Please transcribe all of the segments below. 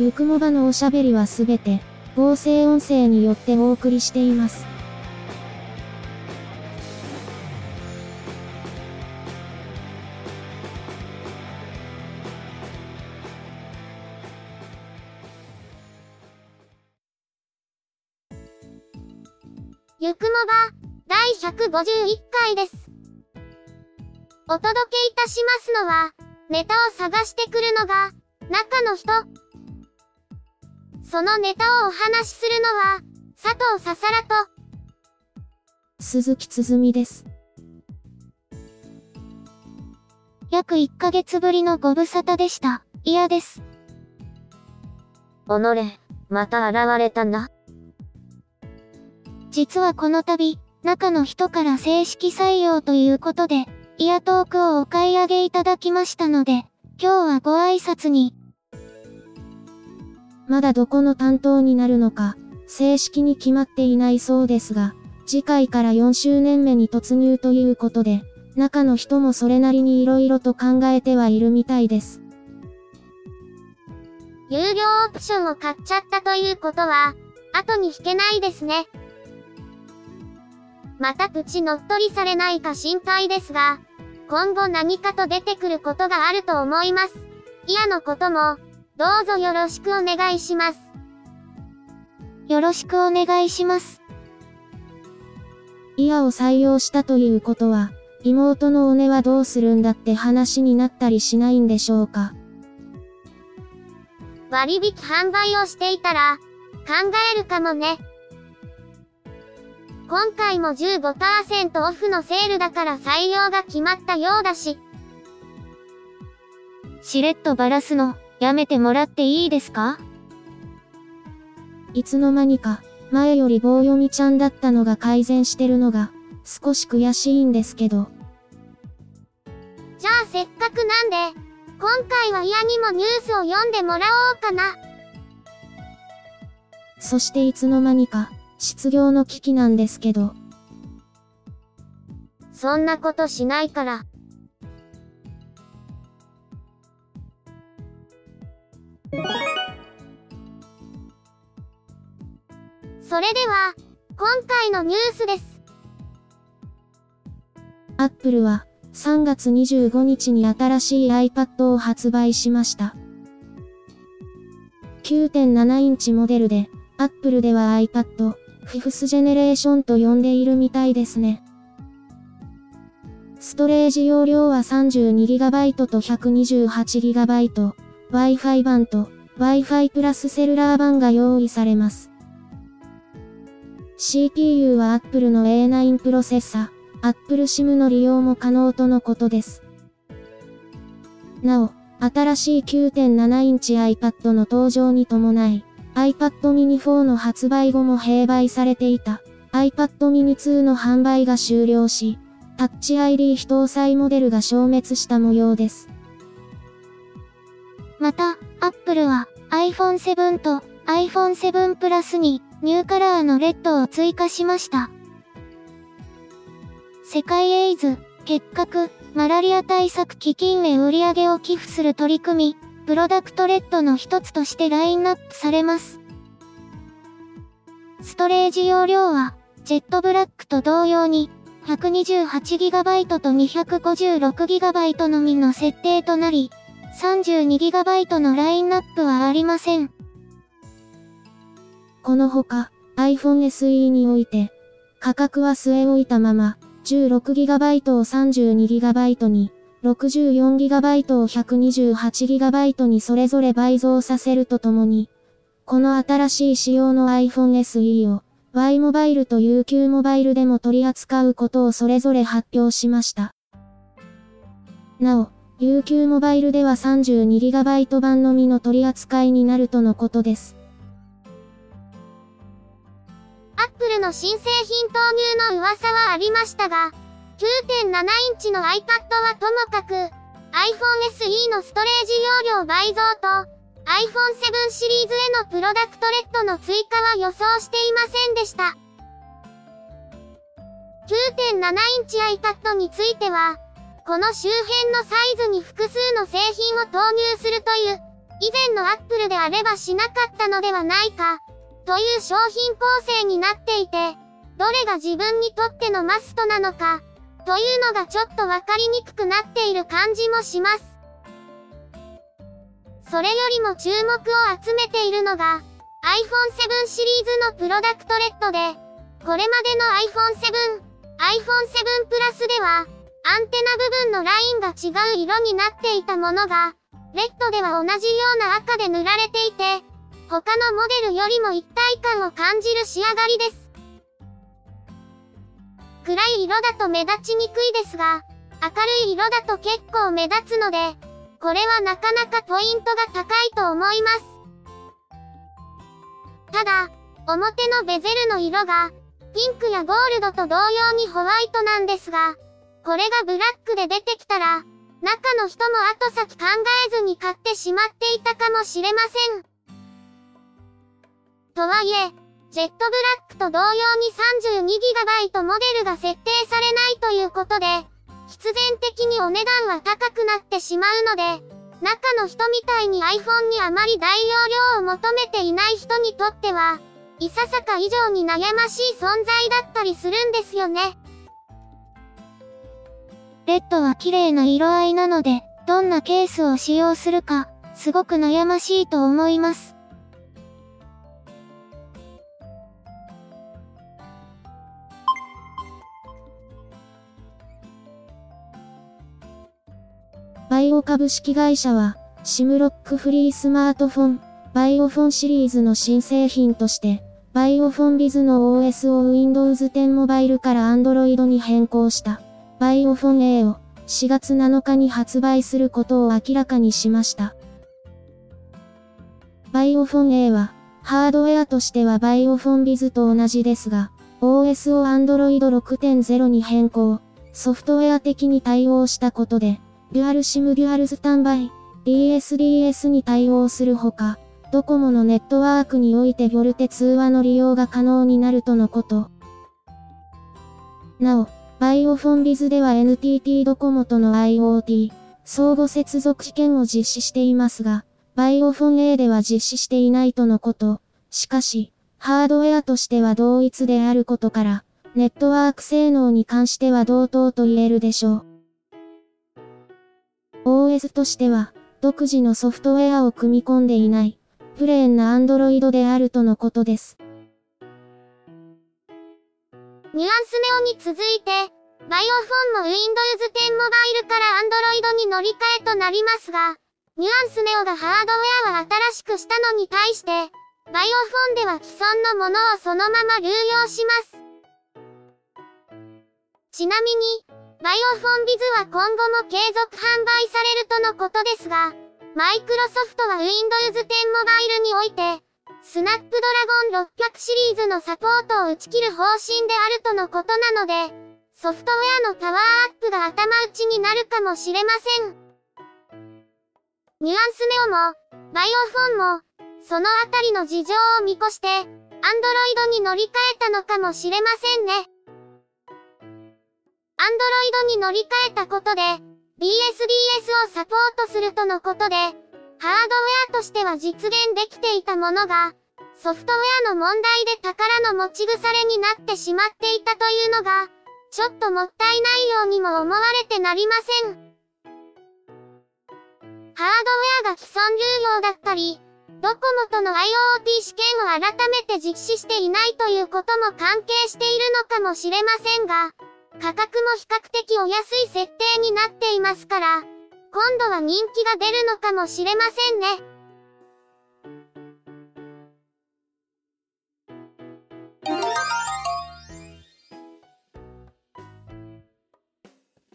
ゆくもばのおしゃべりはすべて、合成音声によってお送りしています。ゆくもば、第151回です。お届けいたしますのは、ネタを探してくるのが、中の人。そのネタをお話しするのは、佐藤ささらと、鈴木つづみです。約1ヶ月ぶりのご無沙汰でした。嫌です。おのれ、また現れたな。実はこの度、中の人から正式採用ということで、イヤトークをお買い上げいただきましたので、今日はご挨拶に。まだどこの担当になるのか、正式に決まっていないそうですが、次回から4周年目に突入ということで、中の人もそれなりに色々と考えてはいるみたいです。有料オプションを買っちゃったということは、後に引けないですね。またプチ乗っ取りされないか心配ですが、今後何かと出てくることがあると思います。嫌のことも、どうぞよろしくお願いします。よろしくお願いします。イヤを採用したということは、妹のおねはどうするんだって話になったりしないんでしょうか。割引販売をしていたら、考えるかもね。今回も15%オフのセールだから採用が決まったようだし。しれっとばらすの、やめてもらっていいですか？いつの間にか、前より棒読みちゃんだったのが改善してるのが、少し悔しいんですけど。じゃあせっかくなんで、今回は嫌にもニュースを読んでもらおうかな。そしていつの間にか、失業の危機なんですけど。そんなことしないから。それでは、今回のニュースです。アップルは、3月25日に新しい iPad を発売しました。9.7インチモデルで、アップルでは iPad、フィフスジェネレーションと呼んでいるみたいですね。ストレージ容量は 32GB と 128GB、Wi-Fi 版と Wi-Fi プラスセルラー版が用意されます。CPU は Apple の A9 プロセッサ、Apple SIM の利用も可能とのことです。なお、新しい9.7インチ iPad の登場に伴い、iPad mini 4の発売後も併売されていた iPad mini 2の販売が終了し、タッチ ID 非搭載モデルが消滅した模様です。また、Apple は iPhone 7と iPhone 7 Plus にニューカラーのレッドを追加しました。世界エイズ、結核、マラリア対策基金へ売り上げを寄付する取り組み、 Product RED の一つとしてラインナップされます。ストレージ容量は、ジェットブラックと同様に、128GB と 256GB のみの設定となり、32GB のラインナップはありません。このほか、iPhone SE において、価格は据え置いたまま、16GB を 32GB に、64GB を 128GB にそれぞれ倍増させるとともに、この新しい仕様の iPhone SE を Y モバイルと UQ モバイルでも取り扱うことをそれぞれ発表しました。なお、UQ モバイルでは 32GB 版のみの取り扱いになるとのことです。アップルの新製品投入の噂はありましたが、9.7インチの iPad はともかく、iPhone SE のストレージ容量倍増と、iPhone 7シリーズへのプロダクトレッドの追加は予想していませんでした。9.7インチ iPad については、この周辺のサイズに複数の製品を投入するという、以前の Apple であればしなかったのではないか、という商品構成になっていて、どれが自分にとってのマストなのか、というのがちょっとわかりにくくなっている感じもします。それよりも注目を集めているのが、iPhone 7シリーズのプロダクトレッドで、これまでの iPhone 7、iPhone 7 Plus では、アンテナ部分のラインが違う色になっていたものが、レッドでは同じような赤で塗られていて、他のモデルよりも一体感を感じる仕上がりです。暗い色だと目立ちにくいですが、明るい色だと結構目立つので、これはなかなかポイントが高いと思います。ただ、表のベゼルの色が、ピンクやゴールドと同様にホワイトなんですが、これがブラックで出てきたら、中の人も後先考えずに買ってしまっていたかもしれません。とはいえ、ジェットブラックと同様に 32GB モデルが設定されないということで、必然的にお値段は高くなってしまうので、中の人みたいに iPhone にあまり大容量を求めていない人にとっては、いささか以上に悩ましい存在だったりするんですよね。レッドは綺麗な色合いなので、どんなケースを使用するか、すごく悩ましいと思います。オ株式会社は、シムロックフリースマートフォン、バイオフォンシリーズの新製品として、バイオフォンビズの OS を Windows 10モバイルから Android に変更した。バイオフォン A を4月7日に発売することを明らかにしました。 VAIO Phone A は、ハードウェアとしては VAIO Phone Biz と同じですが、OS を Android 6.0に変更、ソフトウェア的に対応したことで、 Dual SIM Dual Standby、DSDS に対応するほか、ドコモのネットワークにおいて VoLTE 通話の利用が可能になるとのこと。なお、バイオフォンビズでは NTT ドコモとの IoT、相互接続試験を実施していますが、バイオフォン A では実施していないとのこと。しかし、ハードウェアとしては同一であることから、ネットワーク性能に関しては同等と言えるでしょう。OS としては、独自のソフトウェアを組み込んでいない、プレーンな Android であるとのことです。ニュアンスネオに続いて、バイオフォンも Windows 10モバイルから Android に乗り換えとなりますが、ニュアンスネオがハードウェアは新しくしたのに対して、バイオフォンでは既存のものをそのまま流用します。ちなみに、バイオフォンビズは今後も継続販売されるとのことですが、マイクロソフトは Windows 10モバイルにおいて、スナップドラゴン600シリーズのサポートを打ち切る方針であるとのことなので、ソフトウェアのパワーアップが頭打ちになるかもしれません。ニュアンスネオも、バイオフォンも、そのあたりの事情を見越して、アンドロイドに乗り換えたのかもしれませんね。アンドロイドに乗り換えたことで、BSDS をサポートするとのことで、ハードウェアとしては実現できていたものが、ソフトウェアの問題で宝の持ち腐れになってしまっていたというのが、ちょっともったいないようにも思われてなりません。ハードウェアが既存流用だったり、ドコモとの IoT 試験を改めて実施していないということも関係しているのかもしれませんが、価格も比較的お安い設定になっていますから、今度は人気が出るのかもしれませんね。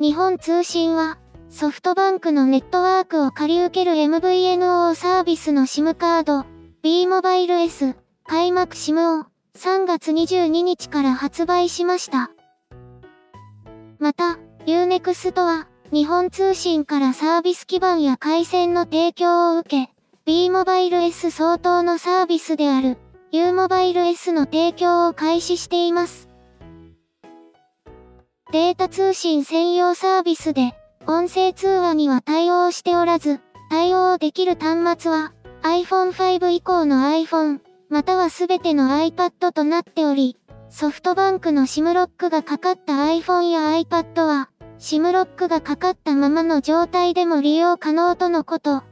日本通信は、ソフトバンクのネットワークを借り受ける MVNO サービスの SIM カード、B モバイル S、開幕 SIM を3月22日から発売しました。また、Unext は、日本通信からサービス基盤や回線の提供を受け、B モバイル S 相当のサービスである U モバイル S の提供を開始しています。データ通信専用サービスで、音声通話には対応しておらず、対応できる端末は iPhone 5以降の iPhone、またはすべての iPad となっており、ソフトバンクの SIM ロックがかかった iPhone や iPad は、SIM ロックがかかったままの状態でも利用可能とのこと。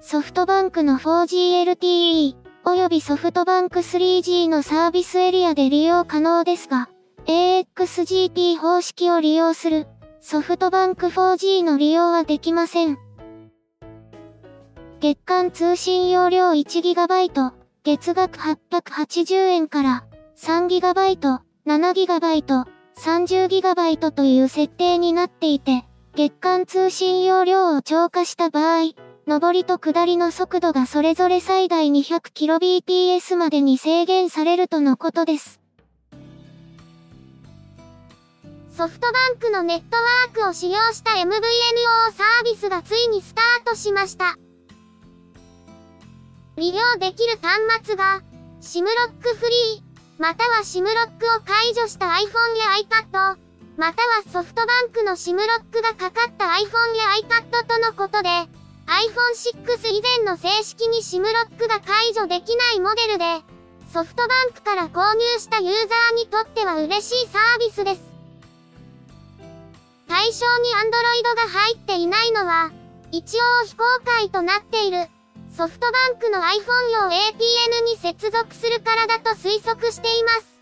ソフトバンクの 4G LTE 及びソフトバンク 3G のサービスエリアで利用可能ですが、AXGP 方式を利用するソフトバンク 4G の利用はできません。月間通信容量 1GB、月額880円から 3GB、7GB、30GB という設定になっていて、月間通信容量を超過した場合、上りと下りの速度がそれぞれ最大 200kbps までに制限されるとのことです。ソフトバンクのネットワークを使用した MVNO サービスがついにスタートしました。利用できる端末が、SIM ロックフリー、または SIM ロックを解除した iPhone や iPad、またはソフトバンクの SIM ロックがかかった iPhone や iPad とのことで、iPhone 6以前の正式に SIM ロックが解除できないモデルで、ソフトバンクから購入したユーザーにとっては嬉しいサービスです。対象に Android が入っていないのは、一応非公開となっているソフトバンクの iPhone 用 APN に接続するからだと推測しています。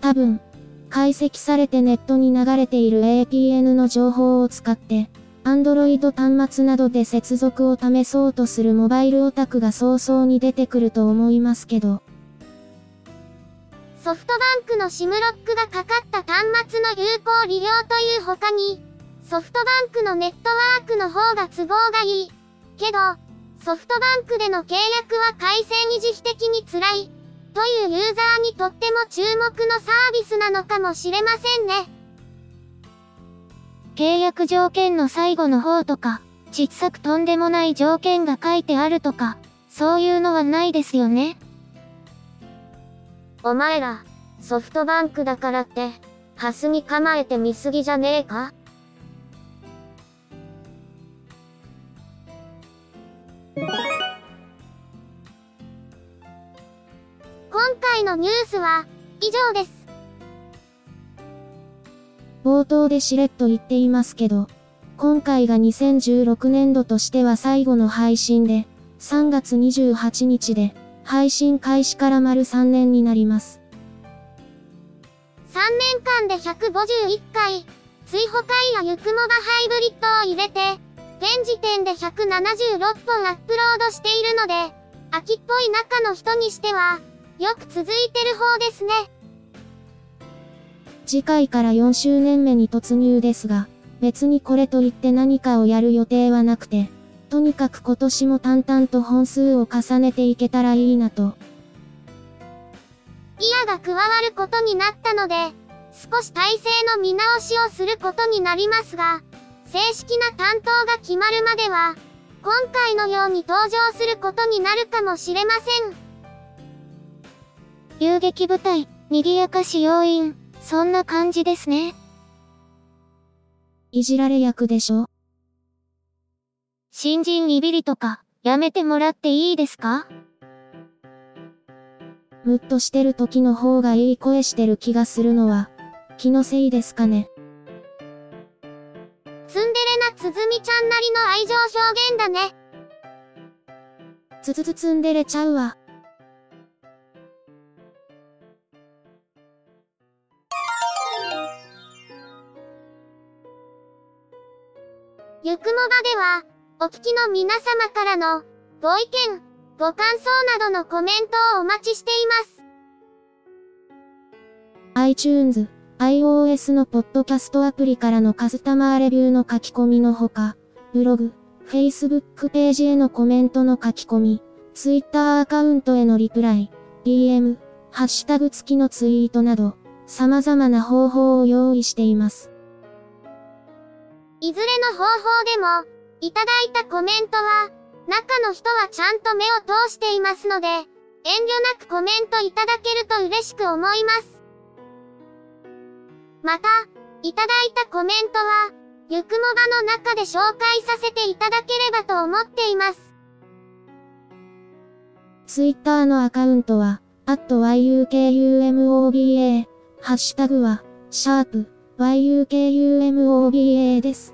多分、解析されてネットに流れている APN の情報を使って、Android 端末などで接続を試そうとするモバイルオタクが早々に出てくると思いますけど。ソフトバンクの SIM ロックがかかった端末の有効利用という他に、ソフトバンクのネットワークの方が都合がいい。けど、ソフトバンクでの契約は回線維持費的に辛い。というユーザーにとっても注目のサービスなのかもしれませんね。契約条件の最後の方とか、小さくとんでもない条件が書いてあるとか、そういうのはないですよね。お前ら、ソフトバンクだからって、ハスに構えて見すぎじゃねえか？今回のニュースは以上です。冒頭でしれっと言っていますけど、今回が2016年度としては最後の配信で、3月28日で、配信開始から丸3年になります。3年間で151回、追放会やゆくもばハイブリッドを入れて、現時点で176本アップロードしているので、秋っぽい中の人にしては、よく続いてる方ですね。次回から4周年目に突入ですが、別にこれといって何かをやる予定はなくて、とにかく今年も淡々と本数を重ねていけたらいいなと。イヤが加わることになったので、少し体制の見直しをすることになりますが、正式な担当が決まるまでは、今回のように登場することになるかもしれません。遊撃部隊、賑やかし要員、そんな感じですね。いじられ役でしょ？新人いびりとか、やめてもらっていいですか？ムッとしてる時の方がいい声してる気がするのは、気のせいですかね。ツンデレなつづみちゃんなりの愛情表現だね。つつつツンデレちゃうわ。は、お聞きの皆様からの、ご意見、ご感想などのコメントをお待ちしています。iTunes、iOS のポッドキャストアプリからのカスタマーレビューの書き込みのほか、ブログ、Facebook ページへのコメントの書き込み、Twitter アカウントへのリプライ、DM、ハッシュタグ付きのツイートなど、様々な方法を用意しています。いずれの方法でも、いただいたコメントは、中の人はちゃんと目を通していますので、遠慮なくコメントいただけると嬉しく思います。また、いただいたコメントは、ゆくもばの中で紹介させていただければと思っています。Twitter のアカウントは、yukumoba、ハッシュタグは、シャープ yukumoba です。